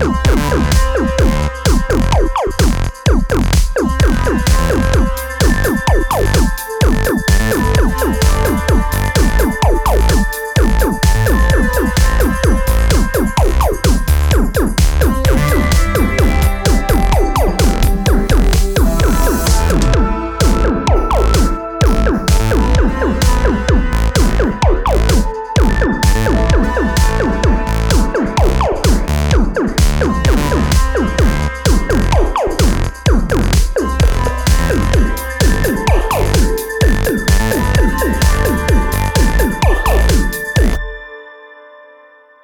Bye.